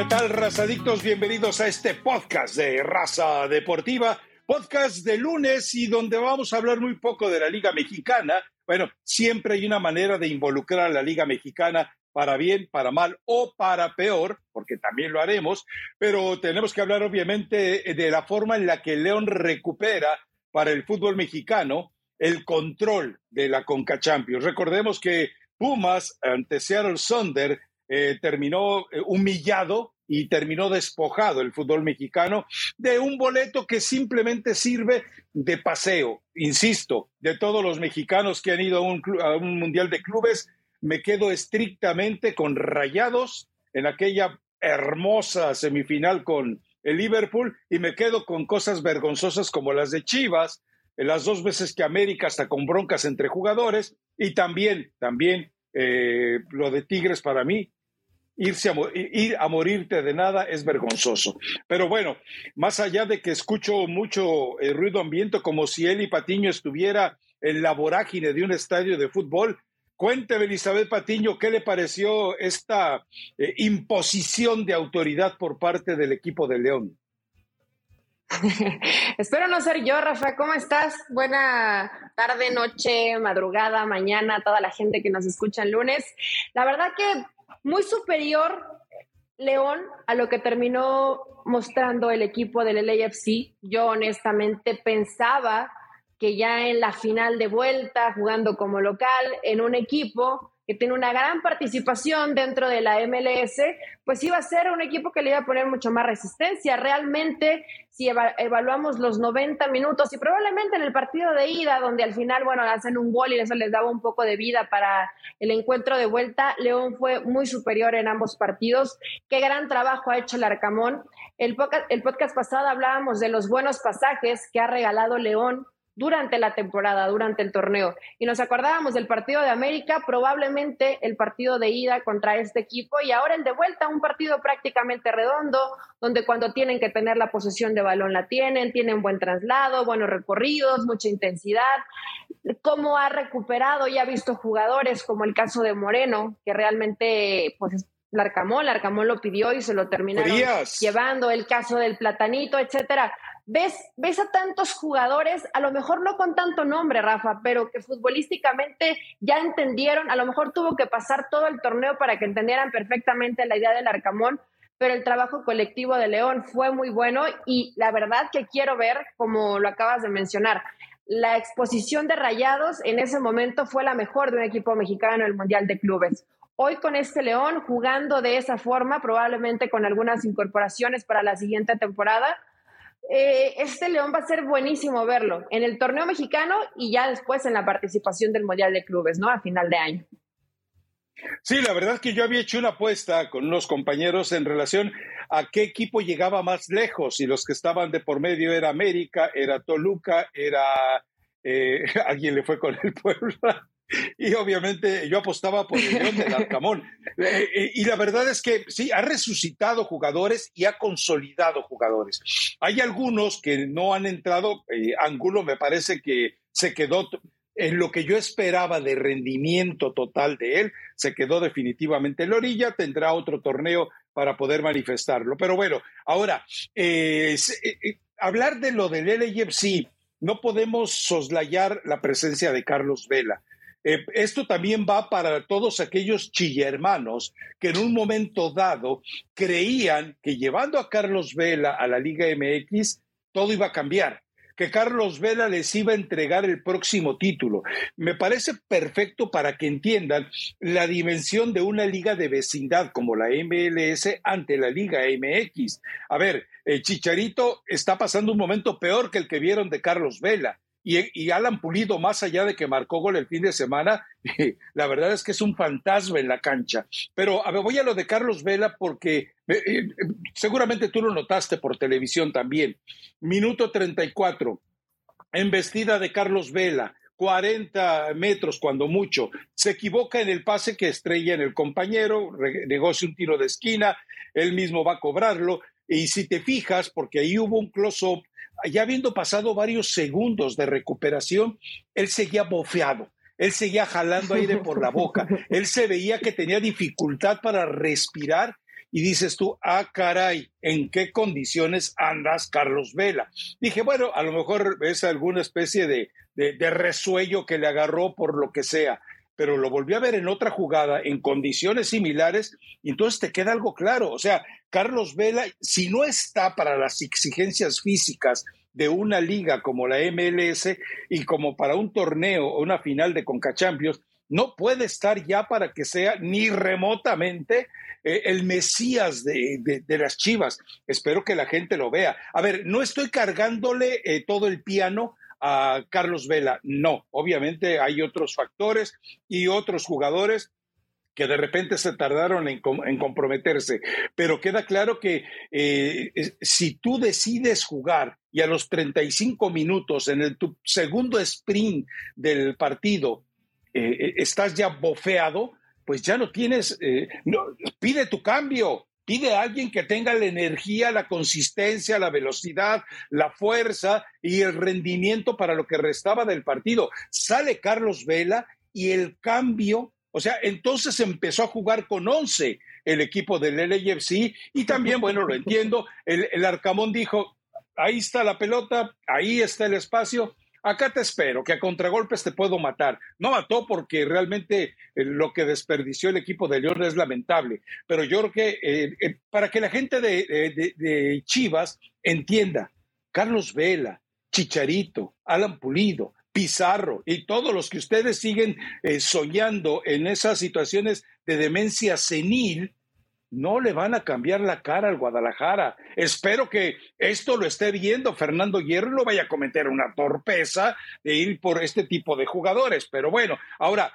¿Qué tal, razadictos? Bienvenidos a este podcast de Raza Deportiva, podcast de lunes y donde vamos a hablar muy poco de la Liga Mexicana. Bueno, siempre hay una manera de involucrar a la Liga Mexicana para bien, para mal o para peor, porque también lo haremos, pero tenemos que hablar obviamente de la forma en la que León recupera para el fútbol mexicano el control de la Conca Champions. Recordemos que Pumas ante Seattle Sonder eh, terminó eh, humillado y terminó despojado el fútbol mexicano de un boleto que simplemente sirve de paseo. Insisto, de todos los mexicanos que han ido a un, Mundial de Clubes, me quedo estrictamente con Rayados en aquella hermosa semifinal con el Liverpool y me quedo con cosas vergonzosas como las de Chivas, las dos veces que América hasta con broncas entre jugadores y también, también eh, lo de Tigres para mí irse a, ir a morirte de nada es vergonzoso. Pero bueno, más allá de que escucho mucho eh, ruido ambiente, como si él y Patiño estuviera en la vorágine de un estadio de fútbol, cuénteme, Elizabeth Patiño, ¿qué le pareció esta eh, imposición de autoridad por parte del equipo de León? Espero no ser yo, Rafa. ¿Cómo estás? Buena tarde, noche, madrugada, mañana, toda la gente que nos escucha el lunes. La verdad que muy superior León a lo que terminó mostrando el equipo del LAFC. Yo honestamente pensaba que ya en la final de vuelta, jugando como local, en un equipo que tiene una gran participación dentro de la MLS, pues iba a ser un equipo que le iba a poner mucho más resistencia. Realmente, si evaluamos los 90 minutos y probablemente en el partido de ida, donde al final, bueno, hacen un gol y eso les daba un poco de vida para el encuentro de vuelta, León fue muy superior en ambos partidos. Qué gran trabajo ha hecho el Arcamón. El el podcast pasado hablábamos de los buenos pasajes que ha regalado León durante la temporada, durante el torneo. Y nos acordábamos del partido de América, probablemente el partido de ida contra este equipo y ahora el de vuelta, un partido prácticamente redondo, donde cuando tienen que tener la posesión de balón la tienen, tienen buen traslado, buenos recorridos, mucha intensidad. Cómo ha recuperado y ha visto jugadores como el caso de Moreno, que realmente pues Larcamón, Larcamón lo pidió y se lo terminaron llevando, el caso del platanito, etcétera ves, ves a tantos jugadores, a lo mejor no con tanto nombre, Rafa, pero que futbolísticamente ya entendieron, a lo mejor tuvo que pasar todo el torneo para que entendieran perfectamente la idea del Arcamón, pero el trabajo colectivo de León fue muy bueno y la verdad que quiero ver, como lo acabas de mencionar, la exposición de Rayados en ese momento fue la mejor de un equipo mexicano en el Mundial de Clubes. Hoy con este León jugando de esa forma, probablemente con algunas incorporaciones para la siguiente temporada, eh, este León va a ser buenísimo verlo en el torneo mexicano y ya después en la participación del Mundial de Clubes, ¿no? A final de año. Sí, la verdad es que yo había hecho una apuesta con unos compañeros en relación a qué equipo llegaba más lejos y los que estaban de por medio era América, era Toluca, era eh, alguien le fue con el pueblo y obviamente yo apostaba por el León del Arcamón. Eh, eh, y la verdad es que sí, ha resucitado jugadores y ha consolidado jugadores. Hay algunos que no han entrado, eh, Angulo me parece que se quedó en lo que yo esperaba de rendimiento total de él, se quedó definitivamente en la orilla, tendrá otro torneo para poder manifestarlo. Pero bueno, ahora, hablar de lo del LAFC, no podemos soslayar la presencia de Carlos Vela. Eh, esto también va para todos aquellos chillermanos que en un momento dado creían que llevando a Carlos Vela a la Liga MX todo iba a cambiar que Carlos Vela les iba a entregar el próximo título. Me parece perfecto para que entiendan la dimensión de una liga de vecindad como la MLS ante la Liga MX. A ver, el Chicharito está pasando un momento peor que el que vieron de Carlos Vela. Y, Alan Pulido, más allá de que marcó gol el fin de semana, la verdad es que es un fantasma en la cancha. Pero voy a lo de Carlos Vela porque eh, eh, seguramente tú lo notaste por televisión también. Minuto 34, embestida de Carlos Vela. 40 metros cuando mucho, se equivoca en el pase que estrella en el compañero, negocia un tiro de esquina, él mismo va a cobrarlo, y si te fijas, porque ahí hubo un close-up ya habiendo pasado varios segundos de recuperación, él seguía bofeado, él seguía jalando aire por la boca, él se veía que tenía dificultad para respirar y dices tú, ah, caray, ¿en qué condiciones andas, Carlos Vela? Dije, bueno, a lo mejor es alguna especie de, de, resuello que le agarró por lo que sea, pero lo volví a ver en otra jugada, en condiciones similares, y entonces te queda algo claro. O sea, Carlos Vela, si no está para las exigencias físicas de una liga como la MLS y como para un torneo o una final de Conca Champions, no puede estar ya para que sea ni remotamente eh, el Mesías de, las Chivas. Espero que la gente lo vea. A ver, no estoy cargándole eh, todo el piano a Carlos Vela. No, obviamente hay otros factores y otros jugadores que de repente se tardaron en, comprometerse. Pero queda claro que eh, si tú decides jugar y a los 35 minutos en el tu segundo sprint del partido eh, eh, estás ya bofeado, pues ya no tienes, pide tu cambio, pide a alguien que tenga la energía, la consistencia, la velocidad, la fuerza y el rendimiento para lo que restaba del partido. Sale Carlos Vela y el cambio o sea, entonces empezó a jugar con 11 el equipo del LAFC y también, bueno, lo entiendo, el, Arcamón dijo, ahí está la pelota, ahí está el espacio, acá te espero, que a contragolpes te puedo matar. No mató porque realmente eh, lo que desperdició el equipo de León es lamentable, pero yo creo que eh, eh, para que la gente de Chivas entienda, Carlos Vela, Chicharito, Alan Pulido, Pizarro y todos los que ustedes siguen soñando en esas situaciones de demencia senil, no le van a cambiar la cara al Guadalajara. Espero que esto lo esté viendo Fernando Hierro y no vaya a cometer una torpeza de ir por este tipo de jugadores. Pero bueno, ahora,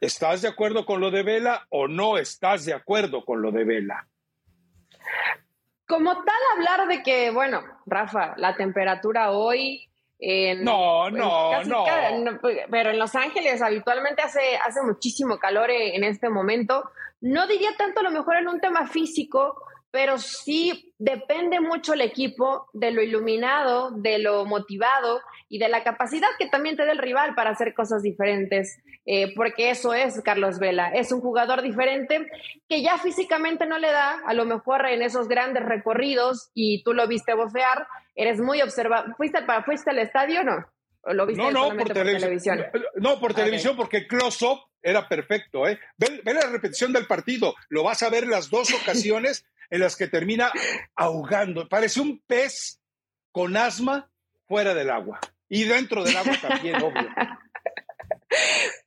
¿estás de acuerdo con lo de Vela o no estás de acuerdo con lo de Vela? Como tal, hablar de que, bueno, Rafa, la temperatura hoy no, no, no. Pero en Los Ángeles habitualmente hace, hace muchísimo calor en este momento. No diría tanto a lo mejor en un tema físico, pero sí depende mucho el equipo de lo iluminado, de lo motivado y de la capacidad que también te da el rival para hacer cosas diferentes, eh, porque eso es Carlos Vela, es un jugador diferente que ya físicamente no le da, a lo mejor en esos grandes recorridos, y tú lo viste bofear, eres muy observado. ¿Fuiste, fuiste al estadio o no? lo viste no, no, por, televisión. No, por televisión, porque close-up era perfecto. ¿eh? Ve, ve, la repetición del partido. Lo vas a ver las dos ocasiones en las que termina ahogando. Parece un pez con asma fuera del agua. Y dentro del agua también, obvio.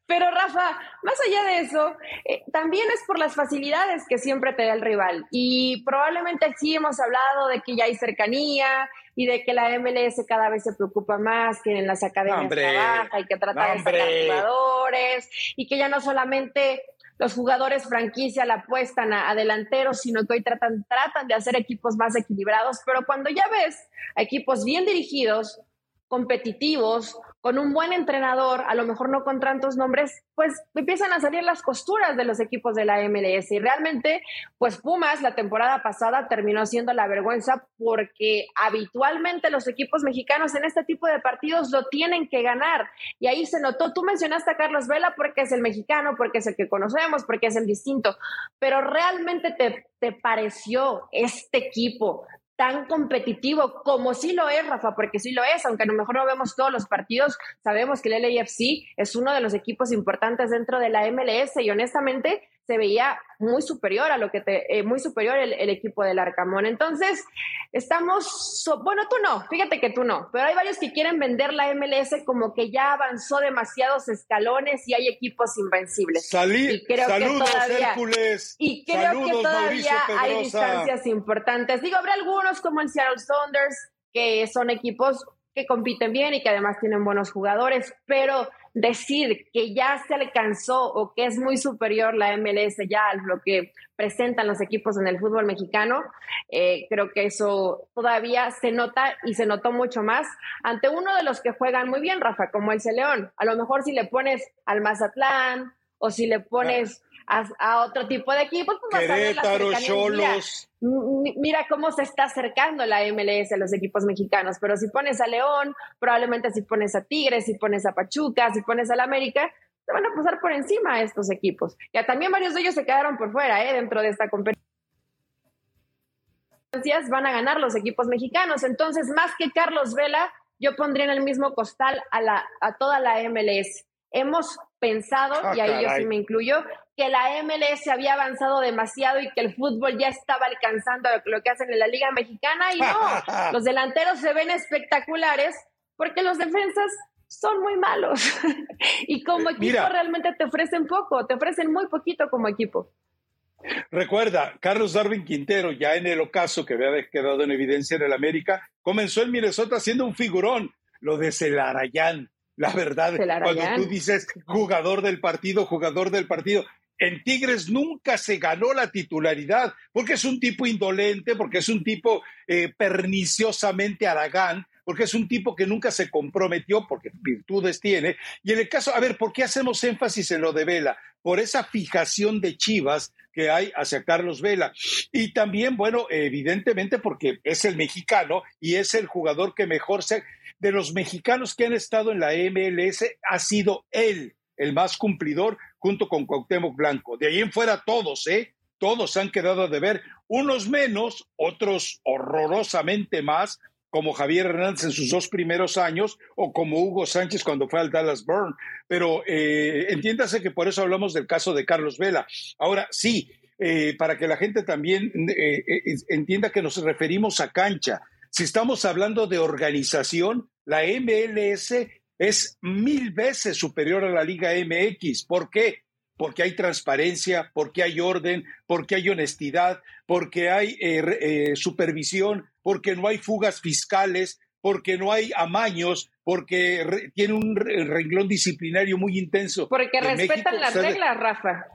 Pero Rafa, más allá de eso, eh, también es por las facilidades que siempre te da el rival. Y probablemente aquí hemos hablado de que ya hay cercanía y de que la MLS cada vez se preocupa más, que en las academias trabaja y que trata de sacar jugadores y que ya no solamente los jugadores franquicia la apuestan a, delanteros, sino que hoy tratan, tratan de hacer equipos más equilibrados, pero cuando ya ves a equipos bien dirigidos, competitivos, con un buen entrenador, a lo mejor no con tantos nombres, pues empiezan a salir las costuras de los equipos de la MLS. Y realmente, pues Pumas la temporada pasada terminó siendo la vergüenza porque habitualmente los equipos mexicanos en este tipo de partidos lo tienen que ganar. Y ahí se notó, tú mencionaste a Carlos Vela porque es el mexicano, porque es el que conocemos, porque es el distinto, pero realmente te, te pareció este equipo tan competitivo como sí lo es, Rafa, porque sí lo es, aunque a lo mejor no vemos todos los partidos, sabemos que el LAFC es uno de los equipos importantes dentro de la MLS y honestamente se veía muy superior a lo que te, eh, muy superior el, equipo del Arcamón. Entonces, estamos, bueno, tú no, fíjate que tú no, pero hay varios que quieren vender la MLS como que ya avanzó demasiados escalones y hay equipos invencibles. y creo saludos, que todavía, Hércules. Y creo que todavía hay distancias importantes. Digo, habrá algunos como el Seattle Saunders, que son equipos que compiten bien y que además tienen buenos jugadores, pero decir que ya se alcanzó o que es muy superior la MLS ya a lo que presentan los equipos en el fútbol mexicano, eh, creo que eso todavía se nota y se notó mucho más ante uno de los que juegan muy bien, Rafa, como el León. A lo mejor si le pones al Mazatlán o si le pones a, otro tipo de equipos, pues Querétaro, Cholos. Mira cómo se está acercando la MLS a los equipos mexicanos, pero si pones a León, probablemente si pones a Tigres, si pones a Pachuca, si pones al América, te van a pasar por encima a estos equipos. Ya también varios de ellos se quedaron por fuera, ¿eh? dentro de esta competición. van a ganar los equipos mexicanos. Entonces, más que Carlos Vela, yo pondría en el mismo costal a, la, a toda la MLS. Hemos pensado, ah, y ahí yo sí me incluyo, que la MLS había avanzado demasiado y que el fútbol ya estaba alcanzando lo que hacen en la Liga Mexicana y no, los delanteros se ven espectaculares porque los defensas son muy malos y como equipo realmente te ofrecen poco, te ofrecen muy poquito como equipo. Recuerda, Carlos Darwin Quintero, ya en el ocaso que había quedado en evidencia en el América, comenzó en Minnesota siendo un figurón, lo de Celarayán. La verdad, cuando tú dices jugador del partido, jugador del partido, en Tigres nunca se ganó la titularidad, porque es un tipo indolente, porque es un tipo eh, perniciosamente aragán, porque es un tipo que nunca se comprometió, porque virtudes tiene. Y en el caso, a ver, ¿por qué hacemos énfasis en lo de Vela? Por esa fijación de Chivas que hay hacia Carlos Vela. Y también, bueno, evidentemente porque es el mexicano y es el jugador que mejor se... De los mexicanos que han estado en la MLS, ha sido él el más cumplidor junto con Cuauhtémoc Blanco. De ahí en fuera todos, ¿eh? Todos han quedado de ver, unos menos, otros horrorosamente más, como Javier Hernández en sus dos primeros años o como Hugo Sánchez cuando fue al Dallas Burn. Pero eh, entiéndase que por eso hablamos del caso de Carlos Vela. Ahora, sí, eh, para que la gente también eh, entienda que nos referimos a cancha. Si estamos hablando de organización, la MLS es mil veces superior a la Liga MX. ¿Por qué? Porque hay transparencia, porque hay orden, porque hay honestidad, porque hay supervisión, porque no hay fugas fiscales, porque no hay amaños, porque tiene un renglón disciplinario muy intenso. Porque respetan las reglas, Rafa.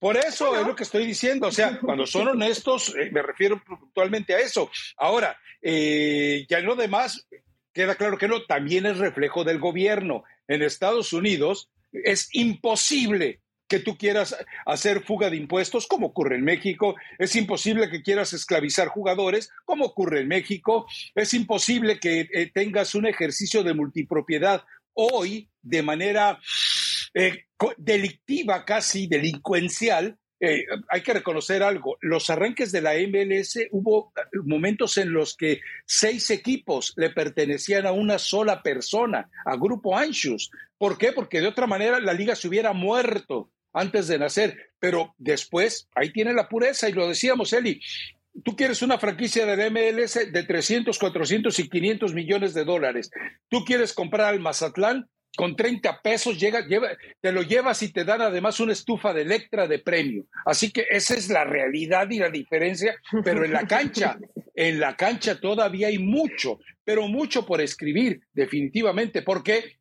Por eso es lo que estoy diciendo. O sea, cuando son honestos, eh, me refiero puntualmente a eso. Ahora, eh, ya en lo demás, queda claro que no, también es reflejo del gobierno. En Estados Unidos es imposible que tú quieras hacer fuga de impuestos, como ocurre en México. Es imposible que quieras esclavizar jugadores, como ocurre en México. Es imposible que eh, tengas un ejercicio de multipropiedad hoy de manera eh, delictiva, casi delincuencial. Eh, hay que reconocer algo, los arranques de la MLS hubo momentos en los que seis equipos le pertenecían a una sola persona, a Grupo Anschus. ¿Por qué? Porque de otra manera la liga se hubiera muerto antes de nacer, pero después ahí tiene la pureza y lo decíamos, Eli. Tú quieres una franquicia del MLS de 300, 400 y 500 millones de dólares. Tú quieres comprar al Mazatlán con 30 pesos, llega, lleva, te lo llevas y te dan además una estufa de Electra de premio. Así que esa es la realidad y la diferencia, pero en la cancha, en la cancha todavía hay mucho, pero mucho por escribir, definitivamente, porque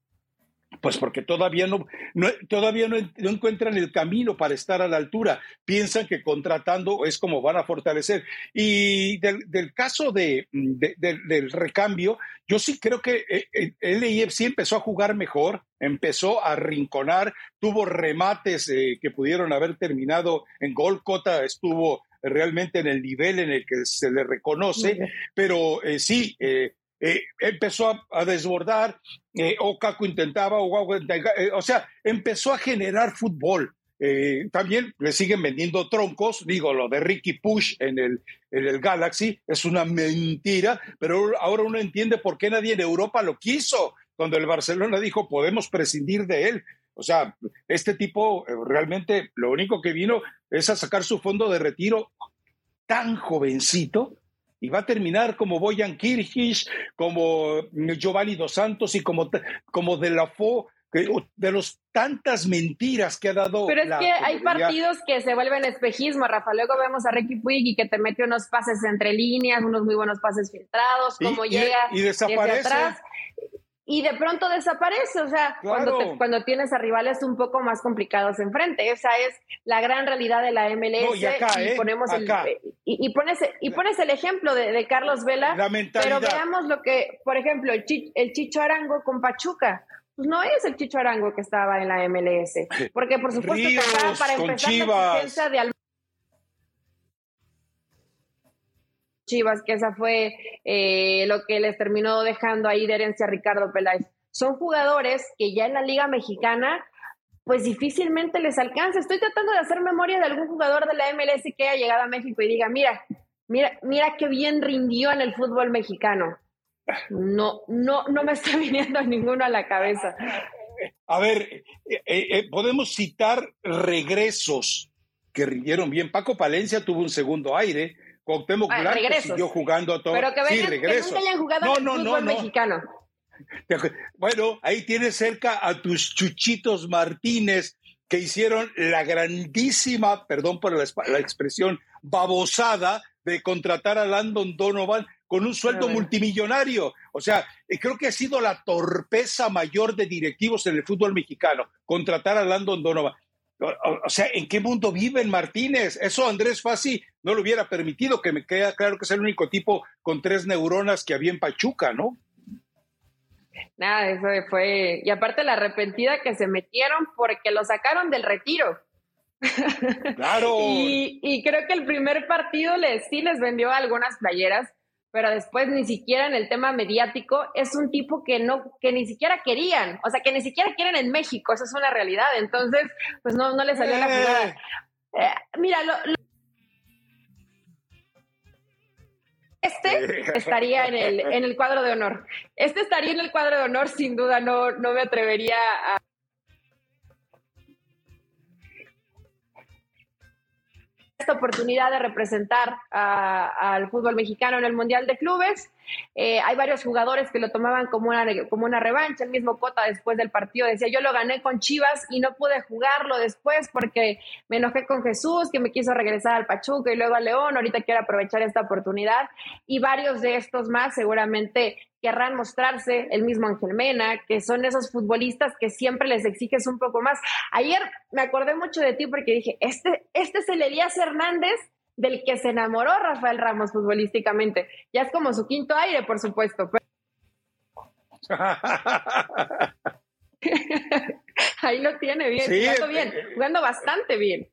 pues porque todavía no, todavía no, encuentran el camino para estar a la altura. Piensan que contratando es como van a fortalecer. Y del, caso de, del recambio, yo sí creo que eh, el LIFC empezó a jugar mejor, empezó a rinconar, tuvo remates eh, que pudieron haber terminado en gol. Cota estuvo realmente en el nivel en el que se le reconoce, pero eh, sí, eh, empezó a, desbordar, eh, Okaku intentaba, eh, o sea, empezó a generar fútbol. Eh, también le siguen vendiendo troncos, digo, lo de Ricky Push en el, en el Galaxy es una mentira, pero ahora uno entiende por qué nadie en Europa lo quiso cuando el Barcelona dijo podemos prescindir de él. O sea, este tipo realmente lo único que vino es a sacar su fondo de retiro tan jovencito y va a terminar como Boyan Kirchis, como Giovanni Dos Santos y como, como De La Fo, de los tantas mentiras que ha dado. Pero es que hay partidos que se vuelven espejismo, Rafa. Luego vemos a Ricky Puig que te mete unos pases entre líneas, unos muy buenos pases filtrados, cómo llega y, desaparece. atrás y de pronto desaparece. O sea, cuando, cuando tienes a rivales un poco más complicados enfrente. Esa es la gran realidad de la MLS. y, ¿eh? ponemos El, y, pones, y pones el ejemplo de, Carlos Vela. Pero veamos lo que, por ejemplo, el, el Chicho Arango con Pachuca pues no es el Chicho Arango que estaba en la MLS. Porque por supuesto que para empezar la de Chivas, que esa fue eh, lo que les terminó dejando ahí de herencia a Ricardo Peláez. Son jugadores que ya en la Liga Mexicana, pues difícilmente les alcanza. Estoy tratando de hacer memoria de algún jugador de la MLS que haya llegado a México y diga, mira, Mira, mira qué bien rindió en el fútbol mexicano. No, no, no me está viniendo ninguno a la cabeza. A ver, eh, eh, podemos citar regresos que rindieron bien. Paco Palencia tuvo un segundo aire. Cuauhtémoc ah, Blanco siguió jugando todo. Pero que, vengan, sí, regresos. que hayan jugado en el fútbol mexicano. Bueno, ahí tienes cerca a tus chuchitos Martínez que hicieron la grandísima, perdón por la, la expresión, babosada de contratar a Landon Donovan con un sueldo multimillonario. O sea, eh, creo que ha sido la torpeza mayor de directivos en el fútbol mexicano, contratar a Landon Donovan. O, sea, ¿en qué mundo viven Martínez? Eso Andrés Fassi no lo hubiera permitido, que me queda claro que es el único tipo con tres neuronas que había en Pachuca, ¿no? Nada, eso fue. Y aparte la arrepentida que se metieron porque lo sacaron del retiro. Claro. y, y, creo que el primer partido les, sí les vendió algunas playeras, pero después ni siquiera en el tema mediático es un tipo que no, que ni siquiera querían, o sea, que ni siquiera quieren en México, eso es una realidad, entonces, pues no, no le salió la jugada. Eh. Eh, mira, lo, este estaría en el, en el cuadro de honor. Este estaría en el cuadro de honor, sin duda, no, no me atrevería a esta oportunidad de representar al fútbol mexicano en el Mundial de Clubes. Eh, hay varios jugadores que lo tomaban como una, como una revancha. El mismo Cota después del partido decía, yo lo gané con Chivas y no pude jugarlo después porque me enojé con Jesús, que me quiso regresar al Pachuca y luego a León. Ahorita quiero aprovechar esta oportunidad. Y varios de estos más seguramente querrán mostrarse, el mismo Ángel Mena, que son esos futbolistas que siempre les exiges un poco más. Ayer me acordé mucho de ti porque dije, este, este es el Elías Hernández del que se enamoró Rafael Ramos futbolísticamente. Ya es como su quinto aire, por supuesto. Ahí lo tiene bien, jugando bien, eh, jugando bastante bien.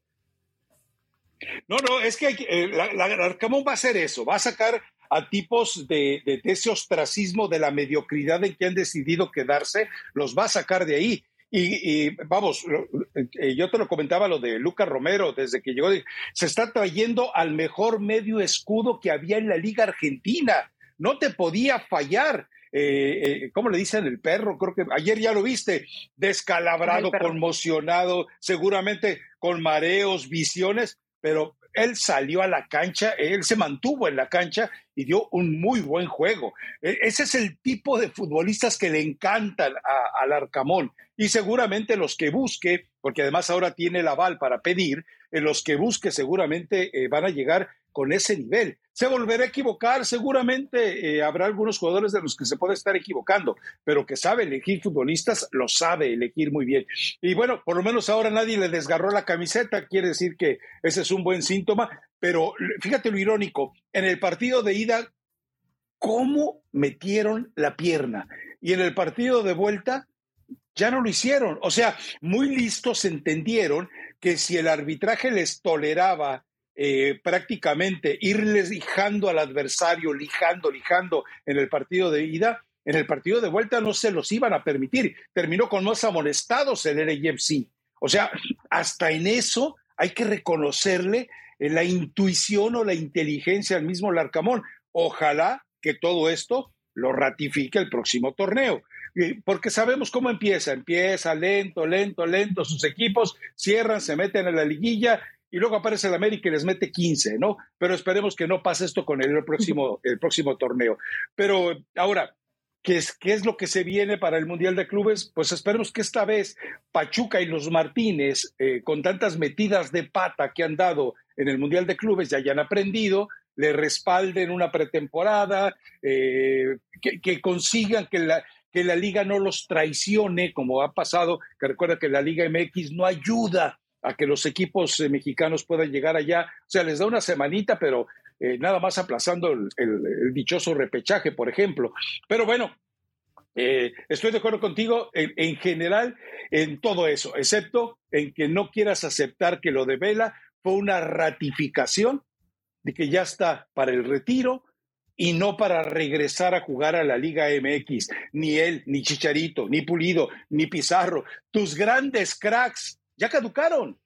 No, no, es que eh, la, Arcamón va a hacer eso, va a sacar a tipos de, ese ostracismo de la mediocridad en que han decidido quedarse, los va a sacar de ahí. Y, vamos, eh, yo te lo comentaba lo de Lucas Romero desde que llegó, se está trayendo al mejor medio escudo que había en la Liga Argentina. No te podía fallar. Eh, eh, ¿cómo le dicen el perro? Creo que ayer ya lo viste, descalabrado, conmocionado, seguramente con mareos, visiones, pero él salió a la cancha, él se mantuvo en la cancha y dio un muy buen juego. E, ese es el tipo de futbolistas que le encantan al Arcamón y seguramente los que busque, porque además ahora tiene el aval para pedir, en los que busque seguramente eh, van a llegar con ese nivel. Se volverá a equivocar, seguramente eh, habrá algunos jugadores de los que se puede estar equivocando, pero que sabe elegir futbolistas, lo sabe elegir muy bien. Y bueno, por lo menos ahora nadie le desgarró la camiseta, quiere decir que ese es un buen síntoma, pero fíjate lo irónico, en el partido de ida, ¿cómo metieron la pierna? Y en el partido de vuelta, ya no lo hicieron. O sea, muy listos entendieron que si el arbitraje les toleraba eh, prácticamente irles lijando al adversario, lijando, lijando en el partido de ida, en el partido de vuelta no se los iban a permitir. Terminó con más amonestados el LAFC. O sea, hasta en eso hay que reconocerle eh, la intuición o la inteligencia al mismo Larcamón. Ojalá que todo esto lo ratifique el próximo torneo. Porque sabemos cómo empieza. Empieza lento, lento, lento. Sus equipos cierran, se meten en la liguilla y luego aparece el América y les mete 15, ¿no? Pero esperemos que no pase esto con el próximo, el próximo torneo. Pero ahora, ¿qué es, ¿qué es lo que se viene para el Mundial de Clubes? Pues esperemos que esta vez Pachuca y los Martínez, eh, con tantas metidas de pata que han dado en el Mundial de Clubes, ya hayan aprendido, le respalden una pretemporada, eh, que, que, consigan que la, que la liga no los traicione, como ha pasado, que recuerda que la Liga MX no ayuda a que los equipos eh, mexicanos puedan llegar allá. O sea, les da una semanita, pero eh, nada más aplazando el, dichoso repechaje, por ejemplo. Pero bueno, eh, estoy de acuerdo contigo en, general en todo eso, excepto en que no quieras aceptar que lo de Vela fue una ratificación de que ya está para el retiro y no para regresar a jugar a la Liga MX. Ni él, ni Chicharito, ni Pulido, ni Pizarro. Tus grandes cracks ya caducaron.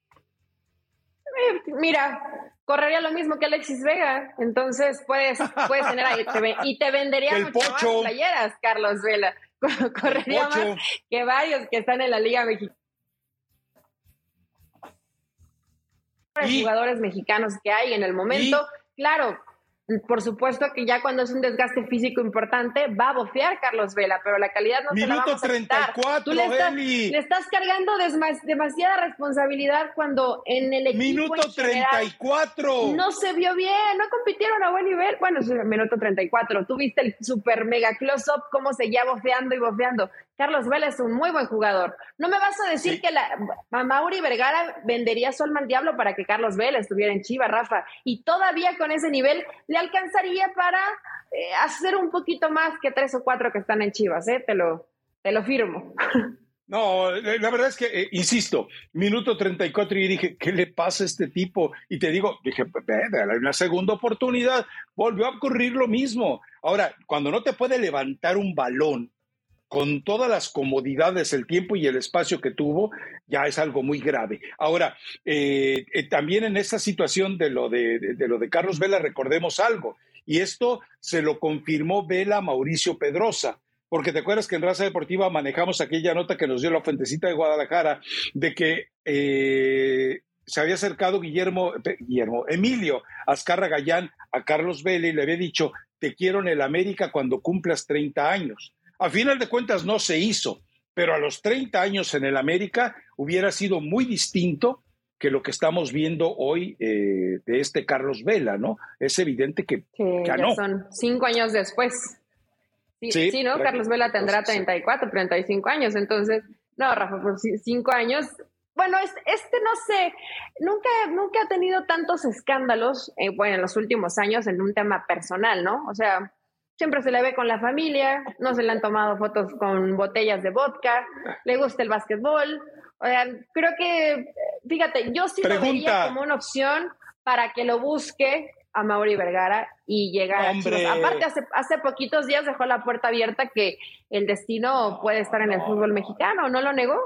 Mira, correría lo mismo que Alexis Vega. Entonces puedes, puedes tener ahí y te vendería mucho más playeras, Carlos Vela. Correría más que varios que están en la Liga Mexicana. jugadores mexicanos que hay en el momento. Claro, por supuesto que ya cuando es un desgaste físico importante, va a bofear Carlos Vela, pero la calidad no se la vamos a 34, Tú le, estás, le estás cargando demasiada responsabilidad cuando en el equipo Minuto 34. No se vio bien, no compitieron a buen nivel. Bueno, minuto 34. Tú viste el super mega close-up, cómo seguía bofeando y bofeando. Carlos Vela es un muy buen jugador. No me vas a decir que la Mauri Vergara vendería su alma al diablo para que Carlos Vela estuviera en Chiva, Rafa. Y todavía con ese nivel le alcanzaría para eh, hacer un poquito más que tres o cuatro que están en Chivas, ¿eh? Te lo, te lo firmo. No, la verdad es que, eh, insisto, minuto 34 y dije, ¿qué le pasa a este tipo? Y te digo, dije, dale una segunda oportunidad, volvió a ocurrir lo mismo. Ahora, cuando no te puede levantar un balón con todas las comodidades, el tiempo y el espacio que tuvo, ya es algo muy grave. Ahora, eh, eh, también en esta situación de lo de, lo de Carlos Vela, recordemos algo, y esto se lo confirmó Vela Mauricio Pedrosa. Porque te acuerdas que en Raza Deportiva manejamos aquella nota que nos dio la fuentecita de Guadalajara de que eh, se había acercado Guillermo, Guillermo, Emilio Azcarra Gallán a Carlos Vela y le había dicho, te quiero en el América cuando cumplas 30 años. A final de cuentas no se hizo, pero a los 30 años en el América hubiera sido muy distinto que lo que estamos viendo hoy eh, de este Carlos Vela, ¿no? Es evidente que ganó. son cinco años después. Sí, sí, ¿no? Carlos Vela tendrá 34, 35 años, entonces, no, Rafa, por cinco años. Bueno, este, no sé, nunca, nunca ha tenido tantos escándalos, eh, bueno, en los últimos años en un tema personal, ¿no? O sea, siempre se le ve con la familia, no se le han tomado fotos con botellas de vodka, le gusta el básquetbol. O sea, creo que, fíjate, yo sí lo vería como una opción para que lo busque a Mauri Vergara y llegar a Chivas. Aparte, hace, hace poquitos días dejó la puerta abierta que el destino puede estar en el fútbol mexicano, ¿no lo negó?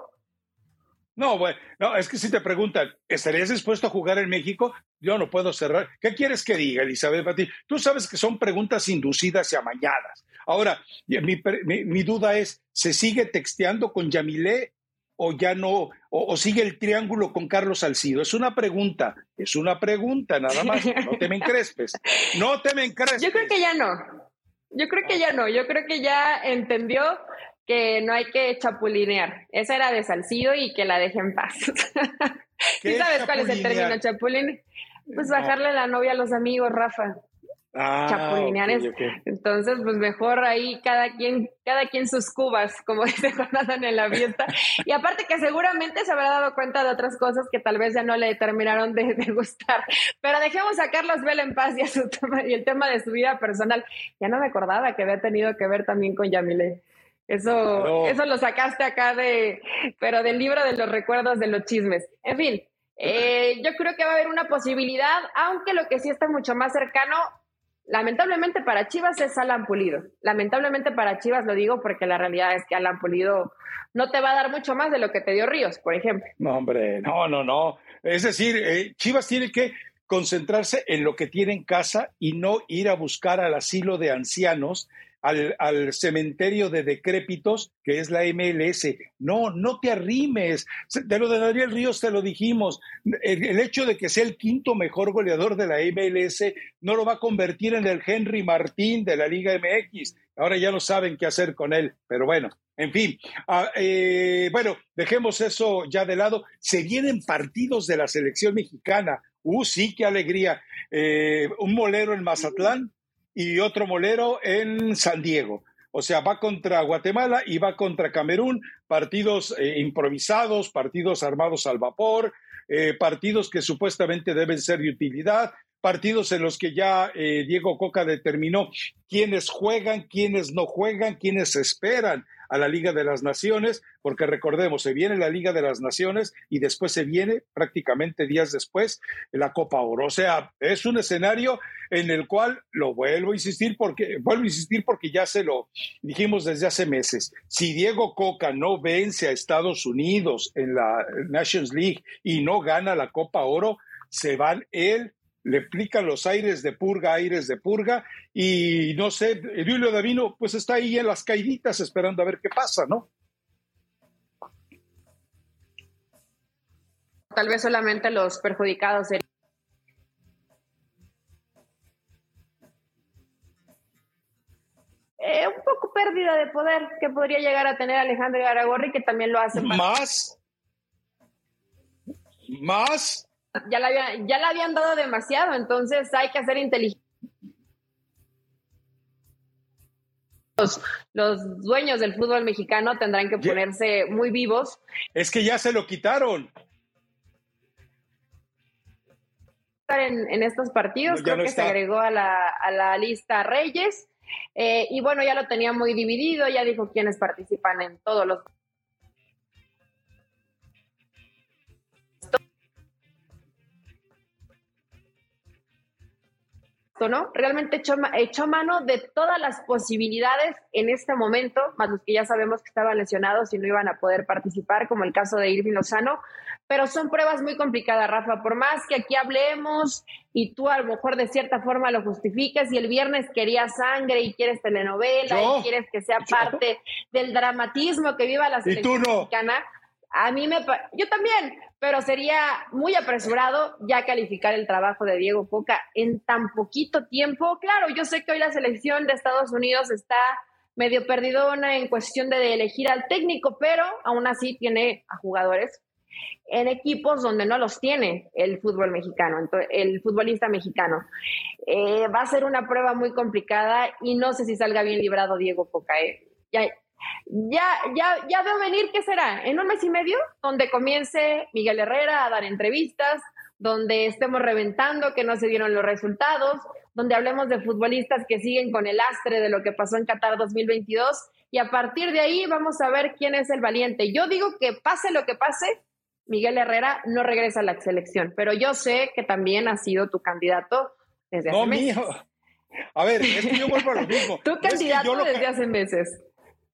No, bueno, no, es que si te preguntan, ¿estarías dispuesto a jugar en México? Yo no puedo cerrar. ¿Qué quieres que diga, Elizabeth Pati? Tú sabes que son preguntas inducidas y amañadas. Ahora, mi, duda es, ¿se sigue texteando con Yamilé o ya no, o, sigue el triángulo con Carlos Salcido? Es una pregunta, es una pregunta nada más. No te me encrespes. No te me encrespes. Yo creo que ya no. Yo creo que ya no. Yo creo que ya entendió que no hay que chapulinear. Esa era de Salcido y que la deje en paz. ¿Sí sabes cuál es el término chapulín? Pues bajarle la novia a los amigos, Rafa. Ah, chapulinear es. Entonces, pues mejor ahí cada quien, cada quien sus cubas, como dice Jonathan en la fiesta. Y aparte que seguramente se habrá dado cuenta de otras cosas que tal vez ya no le terminaron de, gustar. Pero dejemos a Carlos Vela en paz y, a su y el tema de su vida personal. Ya no me acordaba que había tenido que ver también con Yamile. Eso, eso lo sacaste acá de, pero del libro de los recuerdos de los chismes. En fin, eh, yo creo que va a haber una posibilidad, aunque lo que sí está mucho más cercano, lamentablemente para Chivas es Alan Pulido. Lamentablemente para Chivas lo digo porque la realidad es que Alan Pulido no te va a dar mucho más de lo que te dio Ríos, por ejemplo. No, hombre, no, no, no. Es decir, eh, Chivas tiene que concentrarse en lo que tiene en casa y no ir a buscar al asilo de ancianos al, cementerio de decrépitos que es la MLS. No, no te arrimes. De lo de Daniel Ríos te lo dijimos. El, hecho de que sea el quinto mejor goleador de la MLS no lo va a convertir en el Henry Martín de la Liga MX. Ahora ya no saben qué hacer con él, pero bueno, en fin. Ah, eh, bueno, dejemos eso ya de lado. Se vienen partidos de la selección mexicana. Uh, sí, qué alegría. Eh, un molero en Mazatlán, y otro molero en San Diego. O sea, va contra Guatemala y va contra Camerún, partidos eh, improvisados, partidos armados al vapor, eh, partidos que supuestamente deben ser de utilidad, partidos en los que ya eh, Diego Coca determinó quiénes juegan, quiénes no juegan, quiénes esperan a la Liga de las Naciones, porque recordemos, se viene la Liga de las Naciones y después se viene prácticamente días después la Copa Oro. O sea, es un escenario en el cual lo vuelvo a insistir porque vuelvo a insistir porque ya se lo dijimos desde hace meses. Si Diego Coca no vence a Estados Unidos en la Nations League y no gana la Copa Oro, se van él le aplican los aires de purga, aires de purga, y no sé, Julio Davino pues está ahí en las caiditas esperando a ver qué pasa, ¿no? Tal vez solamente los perjudicados serían Eh, un poco pérdida de poder que podría llegar a tener Alejandro Garagorri, que también lo hace. ¿Más? ¿Más? Ya le, ya le habían dado demasiado, entonces hay que ser inteligente. Los, los, dueños del fútbol mexicano tendrán que ponerse muy vivos. Es que ya se lo quitaron. En, en estos partidos, creo que se agregó a la, a la lista Reyes eh, y bueno, ya lo tenía muy dividido, ya dijo quiénes participan en todos los ¿no? Realmente echó, echó, mano de todas las posibilidades en este momento, más los que ya sabemos que estaban lesionados y no iban a poder participar, como el caso de Irving Lozano, pero son pruebas muy complicadas, Rafa, por más que aquí hablemos y tú a lo mejor de cierta forma lo justificas y el viernes querías sangre y quieres telenovela y quieres que sea parte del dramatismo que viva la selección mexicana, a mí me yo también, pero sería muy apresurado ya calificar el trabajo de Diego Coca en tan poquito tiempo. Claro, yo sé que hoy la selección de Estados Unidos está medio perdidona en cuestión de elegir al técnico, pero aún así tiene a jugadores en equipos donde no los tiene el fútbol mexicano, el futbolista mexicano. Eh, va a ser una prueba muy complicada y no sé si salga bien librado Diego Coca. Eh. Ya, ya, ya, ya veo venir qué será, en un mes y medio, donde comience Miguel Herrera a dar entrevistas, donde estemos reventando que no se dieron los resultados, donde hablemos de futbolistas que siguen con el astre de lo que pasó en Qatar 2022 y a partir de ahí vamos a ver quién es el valiente. Yo digo que pase lo que pase, Miguel Herrera no regresa a la selección, pero yo sé que también ha sido tu candidato desde hace meses. Mío. A ver, es que yo vuelvo a lo mismo. tu candidato desde hace meses.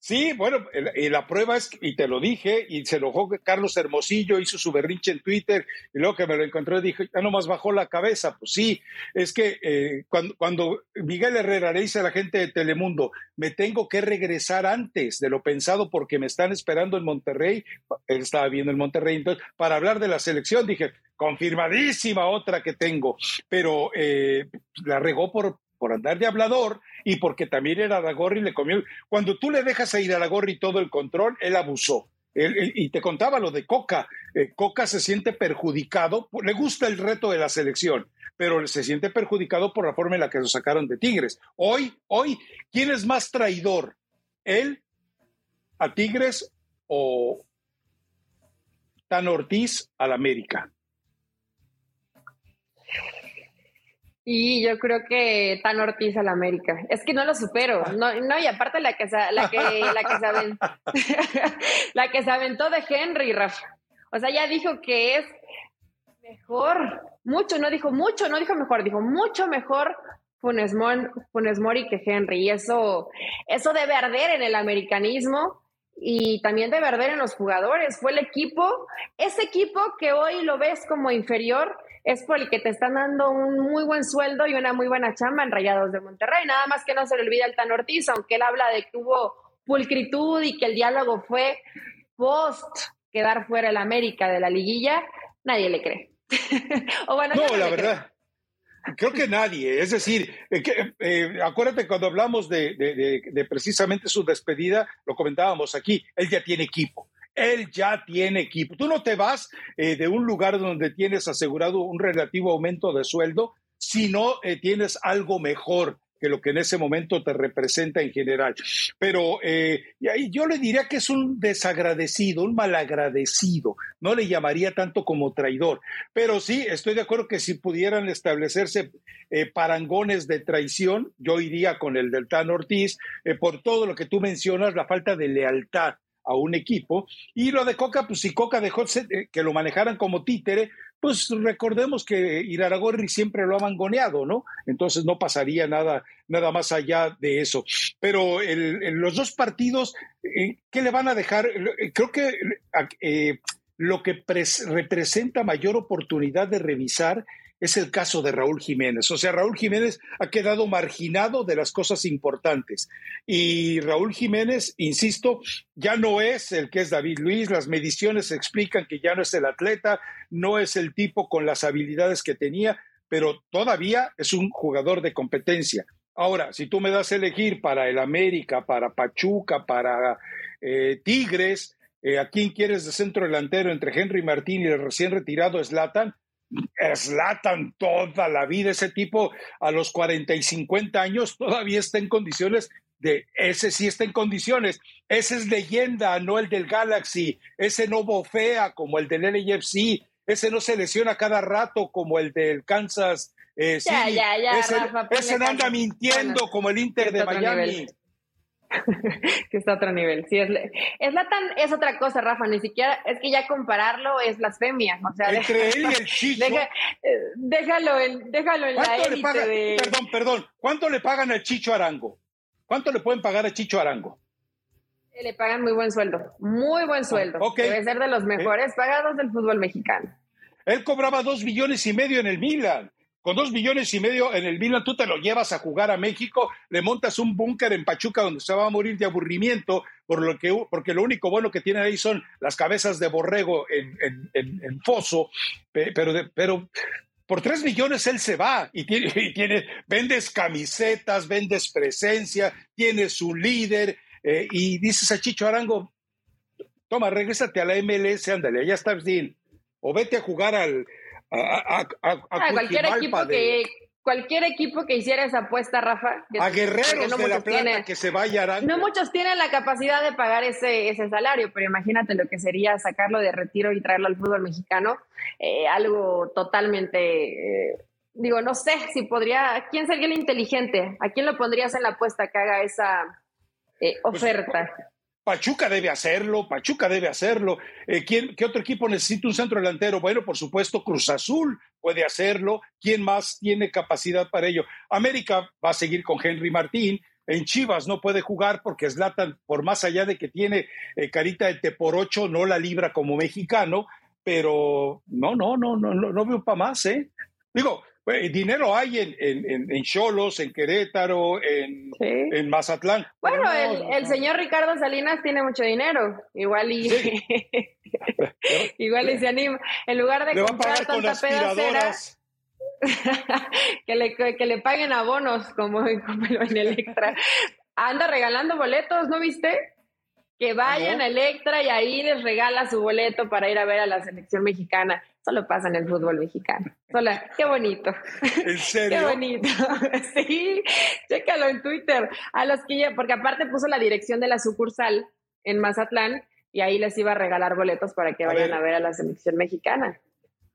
Sí, bueno, y la prueba es, y te lo dije, y se enojó que Carlos Hermosillo hizo su berrinche en Twitter, y luego que me lo encontré dije, ya nomás bajó la cabeza. Pues sí, es que eh, cuando, cuando Miguel Herrera le dice a la gente de Telemundo, me tengo que regresar antes de lo pensado porque me están esperando en Monterrey, él estaba viendo en Monterrey, entonces, para hablar de la selección, dije, confirmadísima otra que tengo, pero eh, la regó por, por andar de hablador y porque también era Aragorri le comió. Cuando tú le dejas a ir a Aragorri todo el control, él abusó. y te contaba lo de Coca. Eh, Coca se siente perjudicado, le gusta el reto de la selección, pero se siente perjudicado por la forma en la que lo sacaron de Tigres. Hoy, hoy, ¿quién es más traidor? ¿Él a Tigres o Tan Ortiz al América? Y yo creo que Tan Ortiz al América. Es que no lo supero. No, no y aparte la que, la que, la que, se aventó, la que se aventó de Henry, Rafa. O sea, ya dijo que es mejor, mucho, no dijo mucho, no dijo mejor, dijo mucho mejor Funes, Mori que Henry. Y eso, eso debe arder en el americanismo y también debe arder en los jugadores. Fue el equipo, ese equipo que hoy lo ves como inferior, es por el que te están dando un muy buen sueldo y una muy buena chamba en Rayados de Monterrey. Nada más que no se le olvide al Tan Ortiz, aunque él habla de que hubo pulcritud y que el diálogo fue post quedar fuera el América de la liguilla, nadie le cree. o bueno, no, la verdad. Creo que nadie, es decir, eh, eh, acuérdate cuando hablamos de precisamente su despedida, lo comentábamos aquí, él ya tiene equipo él ya tiene equipo. Tú no te vas eh, de un lugar donde tienes asegurado un relativo aumento de sueldo si no eh, tienes algo mejor que lo que en ese momento te representa en general. Pero eh, yo le diría que es un desagradecido, un malagradecido. No le llamaría tanto como traidor. Pero sí, estoy de acuerdo que si pudieran establecerse parangones de traición, yo iría con el del Tan Ortiz, por todo lo que tú mencionas, la falta de lealtad a un equipo. Y lo de Coca, pues si Coca dejó eh, que lo manejaran como títere, pues recordemos que Iraragorri siempre lo ha mangoneado, ¿no? Entonces no pasaría nada, nada más allá de eso. Pero en los dos partidos, eh, ¿qué le van a dejar? Eh, creo que lo que representa mayor oportunidad de revisar es el caso de Raúl Jiménez. O sea, Raúl Jiménez ha quedado marginado de las cosas importantes. Y Raúl Jiménez, insisto, ya no es el que es David Luis. Las mediciones explican que ya no es el atleta, no es el tipo con las habilidades que tenía, pero todavía es un jugador de competencia. Ahora, si tú me das a elegir para el América, para Pachuca, para eh, Tigres, eh, ¿a quién quieres de centro delantero entre Henry Martín y el recién retirado Slatan? Slatan toda la vida, ese tipo. A los 40 y 50 años todavía está en condiciones de, ese sí está en condiciones, ese es leyenda, no el del Galaxy, ese no bofea como el del LAFC, ese no se lesiona cada rato como el del Kansas eh, ya, ya, ya, ese, Rafa, ese no anda mintiendo como el Inter de Miami. que está a otro nivel. Sí, es, es, la tan, es otra cosa, Rafa, ni siquiera, es que ya compararlo es blasfemia. O sea, Entre él y el Chicho. Deja, eh, déjalo en, déjalo en la élite de... Perdón, perdón. ¿Cuánto le pagan al Chicho Arango? ¿Cuánto le pueden pagar al Chicho Arango? Le pagan muy buen sueldo, muy buen sueldo. Okay. Debe ser de los mejores pagados del fútbol mexicano. Él cobraba dos millones y medio en el Milan. Con dos millones y medio en el Milan, tú te lo llevas a jugar a México, le montas un búnker en Pachuca donde se va a morir de aburrimiento, por lo que, porque lo único bueno que tienen ahí son las cabezas de borrego en, en, en, en foso, pero, pero por tres millones él se va y tiene, y tiene vendes camisetas, vendes presencia, tienes su líder eh, y dices a Chicho Arango, toma, regrésate a la MLS, ándale, ya estás bien, o vete a jugar al a, a, a, ah, cualquier equipo de... que cualquier equipo que hiciera esa apuesta, Rafa. a guerreros no de la plata tienen, que se vayan. No muchos tienen la capacidad de pagar ese, ese salario, pero imagínate lo que sería sacarlo de retiro y traerlo al fútbol mexicano. Eh, algo totalmente. Eh, digo, no sé si podría. ¿Quién sería el inteligente? ¿A quién lo pondrías en la apuesta que haga esa eh, oferta? Pues, Pachuca debe hacerlo, Pachuca debe hacerlo. Eh, ¿quién, ¿Qué otro equipo necesita un centro delantero? Bueno, por supuesto, Cruz Azul puede hacerlo. ¿Quién más tiene capacidad para ello? América va a seguir con Henry Martín. En Chivas no puede jugar porque Zlatan, por más allá de que tiene eh, carita de te por ocho, no la libra como mexicano. Pero no, no, no, no, no, no veo para más, ¿eh? Digo, dinero hay en, en, en Cholos, en Querétaro, en, sí. en Mazatlán. Bueno, no, el, no, el, señor Ricardo Salinas tiene mucho dinero. Igual y sí. igual y se anima. En lugar de le comprar tanta pedacera, que, le, que le paguen abonos como, como en Electra. Anda regalando boletos, ¿no viste? Que vayan a Electra y ahí les regala su boleto para ir a ver a la selección mexicana. Solo pasa en el fútbol mexicano. Solo, qué bonito. ¿En serio? Qué bonito. Sí, chécalo en Twitter. A los que ya, porque aparte puso la dirección de la sucursal en Mazatlán y ahí les iba a regalar boletos para que vayan a ver a, ver a la selección mexicana.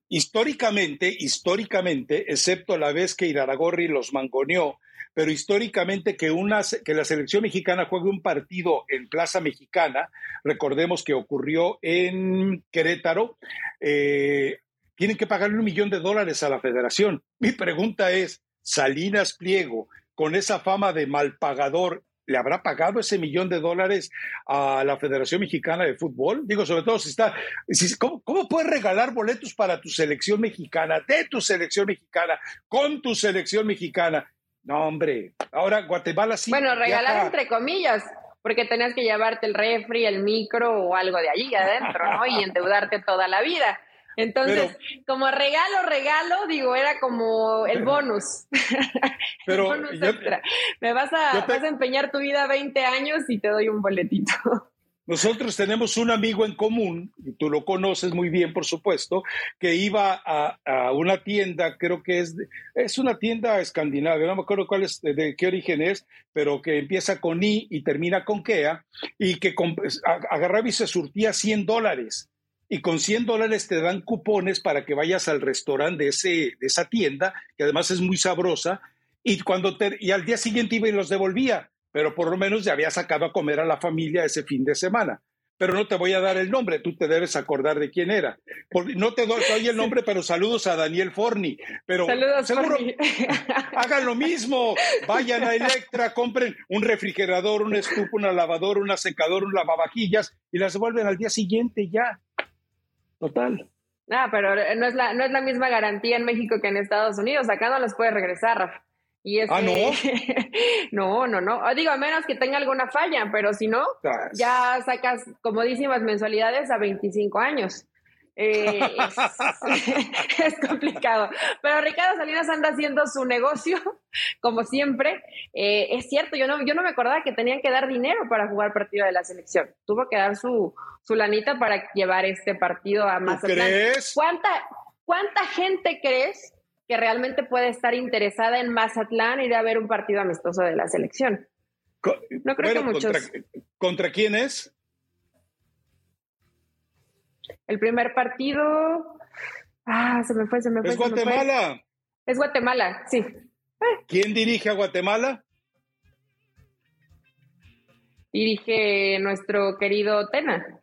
Históricamente, históricamente, excepto la vez que Iraragorri los mangoneó, pero históricamente que, una, que la selección mexicana juegue un partido en Plaza Mexicana, recordemos que ocurrió en Querétaro, eh, tienen que pagarle un millón de dólares a la federación. Mi pregunta es, Salinas Pliego, con esa fama de malpagador, ¿le habrá pagado ese millón de dólares a la Federación Mexicana de Fútbol? Digo, sobre todo si está, ¿cómo, ¿cómo, puedes regalar boletos para tu selección mexicana, de tu selección mexicana, con tu selección mexicana? No, hombre, ahora Guatemala sí. Bueno, regalar viaja. entre comillas, porque tenías que llevarte el refri, el micro o algo de allí adentro, ¿no? Y endeudarte toda la vida. Entonces, pero, como regalo, regalo, digo, era como el bonus. Pero el bonus yo, extra. Me vas a, te, vas a empeñar tu vida 20 años y te doy un boletito. Nosotros tenemos un amigo en común, y tú lo conoces muy bien, por supuesto, que iba a, una tienda, creo que es, es una tienda escandinavia, no me acuerdo cuál es, de, qué origen es, pero que empieza con I y termina con Kea, y que agarraba y se surtía 100 dólares. Y con 100 dólares te dan cupones para que vayas al restaurante de, ese, de esa tienda, que además es muy sabrosa, y, cuando te, y al día siguiente iba y los devolvía pero por lo menos ya había sacado a comer a la familia ese fin de semana. Pero no te voy a dar el nombre, tú te debes acordar de quién era. No te doy, doy el nombre, pero saludos a Daniel Forni. Pero saludos, seguro Forni. hagan lo mismo, vayan a Electra, compren un refrigerador, una estufa, una lavadora, una secadora, un lavavajillas y las devuelven al día siguiente ya. Total. Ah, pero no es, la, no es la misma garantía en México que en Estados Unidos. Acá no los puede regresar, Rafa. Y ah, no. no, no, no. Digo, a menos que tenga alguna falla, pero si no, ya sacas comodísimas mensualidades a 25 años. Eh, es, complicado. Pero Ricardo Salinas anda haciendo su negocio, como siempre. Eh, es cierto, yo no, yo no me acordaba que tenían que dar dinero para jugar partido de la selección. Tuvo que dar su, su lanita para llevar este partido a. ¿Crees? ¿Cuánta, ¿Cuánta gente crees que realmente puede estar interesada en Mazatlán ir a ver un partido amistoso de la selección? No creo que muchos. ¿contra, ¿Contra quién es? El primer partido. Ah, se me fue, se me fue. Es Guatemala. Es Guatemala, sí. ¿Quién dirige a Guatemala? Dirige nuestro querido Tena.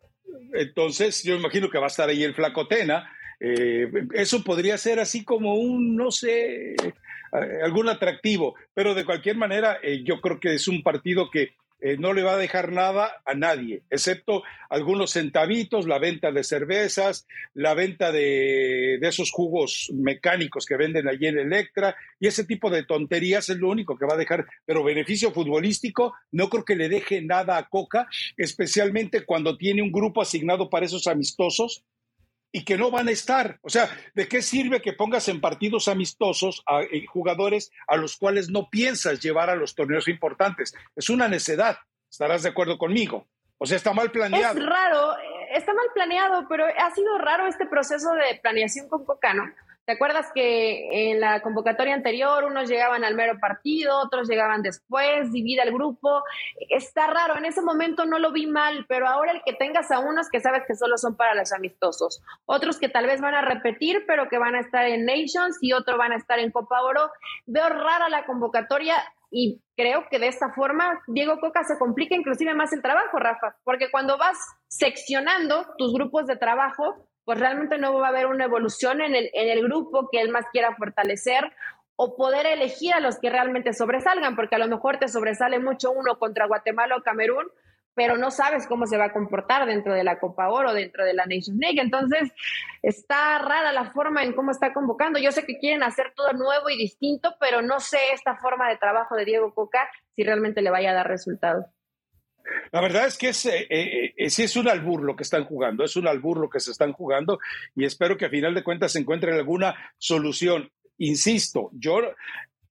Entonces, yo imagino que va a estar ahí el flaco Tena. Eh, eso podría ser así como un, no sé, eh, algún atractivo, pero de cualquier manera, eh, yo creo que es un partido que eh, no le va a dejar nada a nadie, excepto algunos centavitos, la venta de cervezas, la venta de, esos jugos mecánicos que venden allí en Electra, y ese tipo de tonterías es lo único que va a dejar, pero beneficio futbolístico no creo que le deje nada a Coca, especialmente cuando tiene un grupo asignado para esos amistosos y que no van a estar. O sea, ¿de qué sirve que pongas en partidos amistosos a eh, jugadores a los cuales no piensas llevar a los torneos importantes? Es una necedad. ¿Estarás de acuerdo conmigo? O sea, está mal planeado. Es raro, eh, está mal planeado, pero ha sido raro este proceso de planeación con Cocano. ¿Te acuerdas que en la convocatoria anterior unos llegaban al mero partido, otros llegaban después, divide el grupo? Está raro, en ese momento no lo vi mal, pero ahora el que tengas a unos que sabes que solo son para los amistosos, otros que tal vez van a repetir, pero que van a estar en Nations y otros van a estar en Copa Oro, veo rara la convocatoria y creo que de esta forma Diego Coca se complica inclusive más el trabajo, Rafa, porque cuando vas seccionando tus grupos de trabajo, pues realmente no va a haber una evolución en el, en el grupo que él más quiera fortalecer o poder elegir a los que realmente sobresalgan, porque a lo mejor te sobresale mucho uno contra Guatemala o Camerún, pero no sabes cómo se va a comportar dentro de la Copa Oro, dentro de la Nations League. Entonces, está rara la forma en cómo está convocando. Yo sé que quieren hacer todo nuevo y distinto, pero no sé esta forma de trabajo de Diego Coca si realmente le vaya a dar resultados. La verdad es que es, eh, eh, eh, sí es un albur lo que están jugando, es un albur lo que se están jugando y espero que a final de cuentas se encuentre alguna solución. Insisto, yo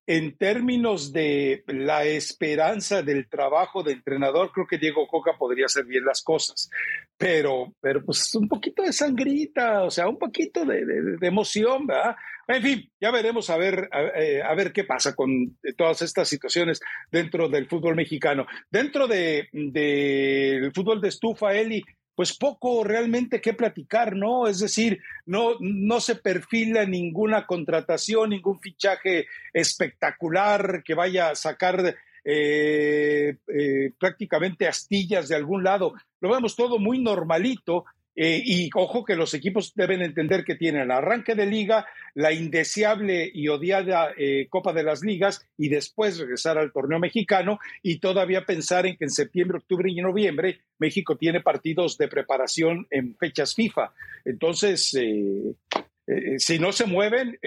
en términos de la esperanza del trabajo de entrenador, creo que Diego Coca podría hacer bien las cosas, pero, pero pues un poquito de sangrita, o sea, un poquito de, de emoción, ¿verdad? En fin, ya veremos a ver, a, eh, ver qué pasa con eh, todas estas situaciones dentro del fútbol mexicano. Dentro del de, fútbol de estufa, Eli, pues poco realmente que platicar, ¿no? Es decir, no, no se perfila ninguna contratación, ningún fichaje espectacular que vaya a sacar eh, prácticamente astillas de algún lado. Lo vemos todo muy normalito eh, y ojo que los equipos deben entender que tienen el arranque de liga, la indeseable y odiada eh, Copa de las Ligas y después regresar al torneo mexicano y todavía pensar en que en septiembre, octubre y noviembre México tiene partidos de preparación en fechas FIFA. Entonces, eh, si no se mueven,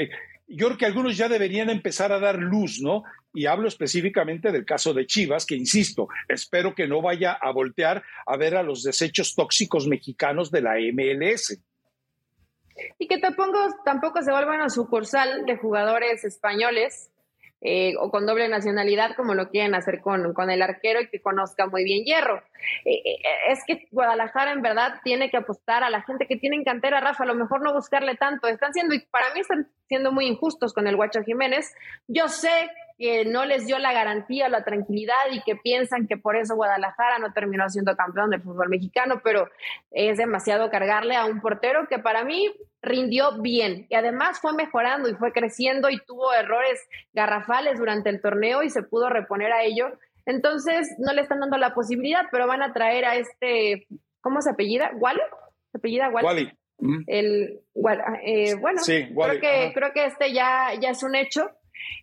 yo creo que algunos ya deberían empezar a dar luz, ¿no? Y hablo específicamente del caso de Chivas, que insisto, espero que no vaya a voltear a ver a los desechos tóxicos mexicanos de la MLS. Y que tampoco, tampoco se vuelvan a sucursal de jugadores españoles eh, o con doble nacionalidad, como lo quieren hacer con, con el arquero y que conozca muy bien Hierro. Eh, eh, es que Guadalajara en verdad tiene que apostar a la gente que tiene en cantera, Rafa, a lo mejor no buscarle tanto. Están siendo, y para mí están siendo muy injustos con el Guacho Jiménez. Yo sé que no les dio la garantía, la tranquilidad y que piensan que por eso Guadalajara no terminó siendo campeón del fútbol mexicano, pero es demasiado cargarle a un portero que para mí rindió bien y además fue mejorando y fue creciendo y tuvo errores garrafales durante el torneo y se pudo reponer a ello. Entonces no le están dando la posibilidad, pero van a traer a este, ¿cómo se apellida? ¿Wally? ¿Se apellida Wally? El, eh, bueno, creo, que, creo que este ya, ya es un hecho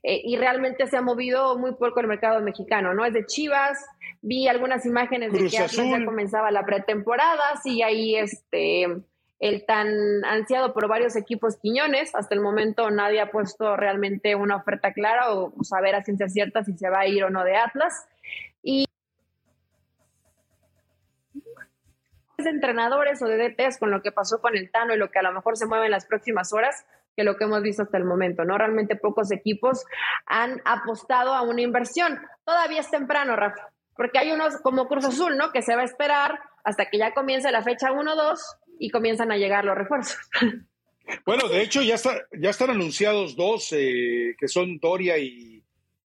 eh, y realmente se ha movido muy poco el mercado mexicano, ¿no? Es de Chivas, vi algunas imágenes de que ya comenzaba la pretemporada, sí, ahí este el tan ansiado por varios equipos Quiñones. Hasta el momento nadie ha puesto realmente una oferta clara o saber a ciencia cierta si se va a ir o no de Atlas. Y de entrenadores o de DTs con lo que pasó con el Tano y lo que a lo mejor se mueve en las próximas horas que lo que hemos visto hasta el momento, ¿no? Realmente pocos equipos han apostado a una inversión. Todavía es temprano, Rafa, porque hay unos como Cruz Azul, ¿no? Que se va a esperar hasta que ya comience la fecha 1-2 y comienzan a llegar los refuerzos. Bueno, de hecho ya, está, ya están anunciados dos, eh, que son Doria y,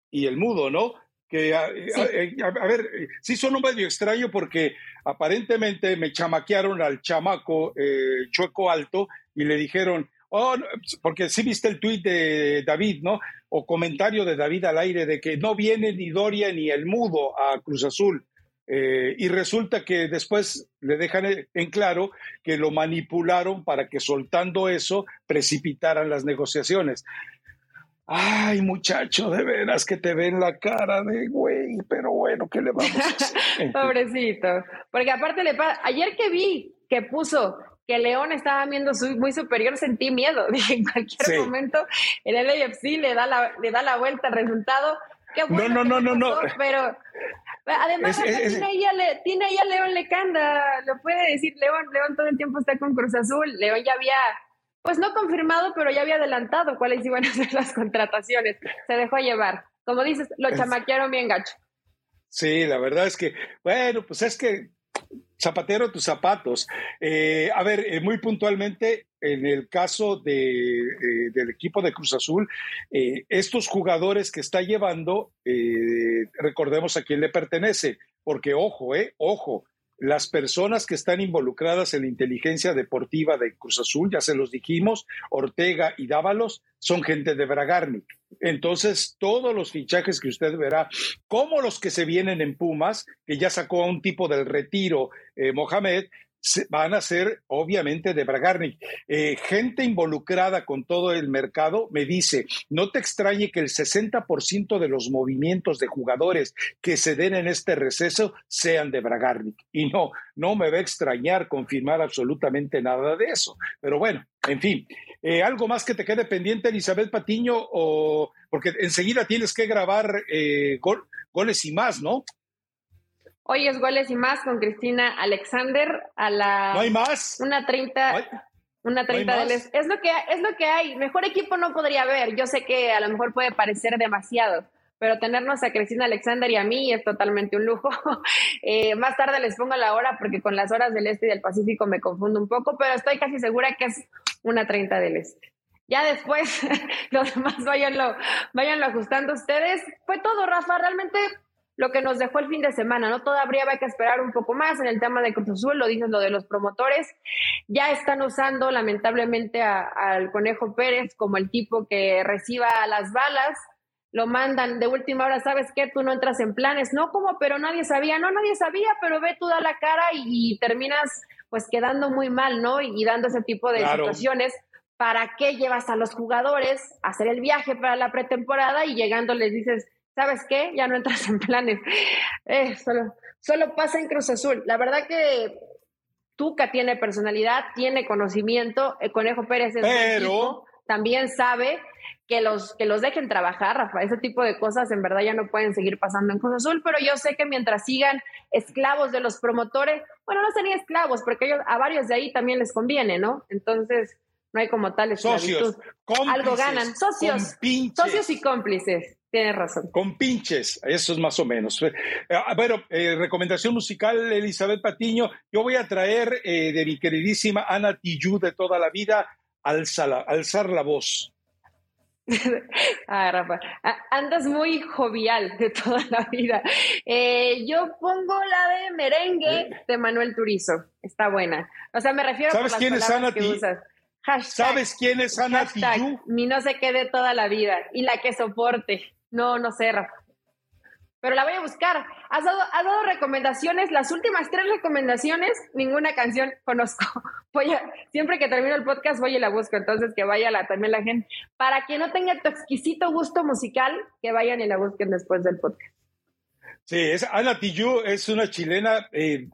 y el Mudo, ¿no? que a, ver, sí son un medio extraño porque aparentemente me chamaquearon al chamaco eh, chueco alto y le dijeron, oh, porque sí viste el tuit de David, ¿no? O comentario de David al aire de que no viene ni Doria ni el mudo a Cruz Azul. Eh, y resulta que después le dejan en claro que lo manipularon para que soltando eso precipitaran las negociaciones. Ay, muchacho, de veras que te ven la cara de güey, pero bueno, ¿qué le vamos a hacer? Pobrecito. Porque aparte le pasa, ayer que vi que puso que León estaba viendo muy superior, sentí miedo. Dije, en cualquier momento el LAFC le da la, le da la vuelta al resultado. Qué no, no, no, no, no. Pero además tiene, ahí a tiene a León Lecanda, lo puede decir León. León todo el tiempo está con Cruz Azul. León ya había pues no confirmado, pero ya había adelantado cuáles iban a ser las contrataciones. Se dejó llevar. Como dices, lo chamaquearon bien gacho. Sí, la verdad es que, bueno, pues es que zapatero tus zapatos. Eh, a ver, eh, muy puntualmente, en el caso de, eh, del equipo de Cruz Azul, estos jugadores que está llevando, recordemos a quién le pertenece, porque ojo, eh, ojo, las personas que están involucradas en la inteligencia deportiva de Cruz Azul, ya se los dijimos, Ortega y Dávalos, son gente de Bragarnik. Entonces, todos los fichajes que usted verá, como los que se vienen en Pumas, que ya sacó a un tipo del retiro eh, Mohamed, van a ser obviamente de Bragarnik. Eh, gente involucrada con todo el mercado me dice, no te extrañe que el 60% de los movimientos de jugadores que se den en este receso sean de Bragarnik. Y no, no me va a extrañar confirmar absolutamente nada de eso. Pero bueno, en fin, eh, algo más que te quede pendiente, Elizabeth Patiño, o porque enseguida tienes que grabar eh, goles y más, ¿no? Hoy es goles y más con Cristina Alexander a la. ¿No hay más? Una 30. Una 30 es, lo que, es lo que hay. Mejor equipo no podría haber. Yo sé que a lo mejor puede parecer demasiado, pero tenernos a Cristina Alexander y a mí es totalmente un lujo. Eh, más tarde les pongo la hora porque con las horas del este y del Pacífico me confundo un poco, pero estoy casi segura que es una 30 del este. Ya después, los demás váyanlo, váyanlo ajustando ustedes. Fue todo, Rafa. Realmente lo que nos dejó el fin de semana, ¿no? Todavía hay que esperar un poco más en el tema de Cruz Azul, lo dices lo de los promotores. Ya están usando lamentablemente al Conejo Pérez como el tipo que reciba las balas, lo mandan de última hora, ¿sabes qué? Tú no entras en planes, no como, pero nadie sabía, no, nadie sabía, pero ve tú da la cara y, terminas pues quedando muy mal, ¿no? Y, dando ese tipo de situaciones. ¿Para qué llevas a los jugadores a hacer el viaje para la pretemporada y llegando les dices, ¿sabes qué? Ya no entras en planes. Eh, solo, solo pasa en Cruz Azul. La verdad que Tuca tiene personalidad, tiene conocimiento, el Conejo Pérez es Pero... también sabe que los, que los dejen trabajar, Rafa. Ese tipo de cosas en verdad ya no pueden seguir pasando en Cruz Azul, pero yo sé que mientras sigan esclavos de los promotores, bueno, no serían esclavos, porque ellos, a varios de ahí también les conviene, ¿no? Entonces, no hay como tal Socios, Algo ganan. Socios, socios y cómplices. Tienes razón. Con pinches, eso es más o menos. Eh, ah, bueno, eh, recomendación musical, Elizabeth Patiño. Yo voy a traer eh, de mi queridísima Ana Tijoux de toda la vida, alzar la voz. ah, Rafa, andas muy jovial de toda la vida. yo pongo la de merengue de Manuel Turizo. Está buena. O sea, me refiero ¿Sabes quién es Ana ¿Sabes quién es Ana Tijoux? Mi no se quede toda la vida y la que soporte. No, no sé, Rafa. Pero la voy a buscar. Has dado, dado recomendaciones, las últimas tres recomendaciones, ninguna canción conozco. Voy siempre que termino el podcast voy y la busco, entonces que vaya la, también la gente. Para quien no tenga tu exquisito gusto musical, que vayan y la busquen después del podcast. Sí, es, Ana Tijoux es una chilena, eh,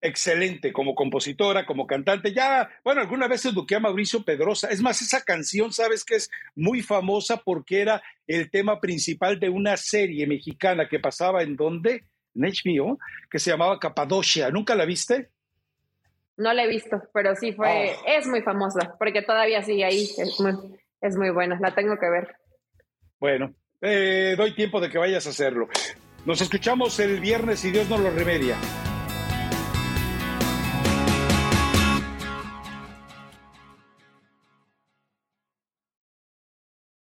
excelente como compositora, como cantante. Ya, bueno, alguna vez eduqué a Mauricio Pedrosa. Es más, esa canción, sabes que es muy famosa porque era el tema principal de una serie mexicana que pasaba en donde, en HBO, que se llamaba Capadocia. ¿Nunca la viste? No la he visto, pero sí fue, oh. es muy famosa, porque todavía sigue ahí. Es muy, es muy buena, la tengo que ver. Bueno, eh, doy tiempo de que vayas a hacerlo. Nos escuchamos el viernes y Dios nos lo remedia.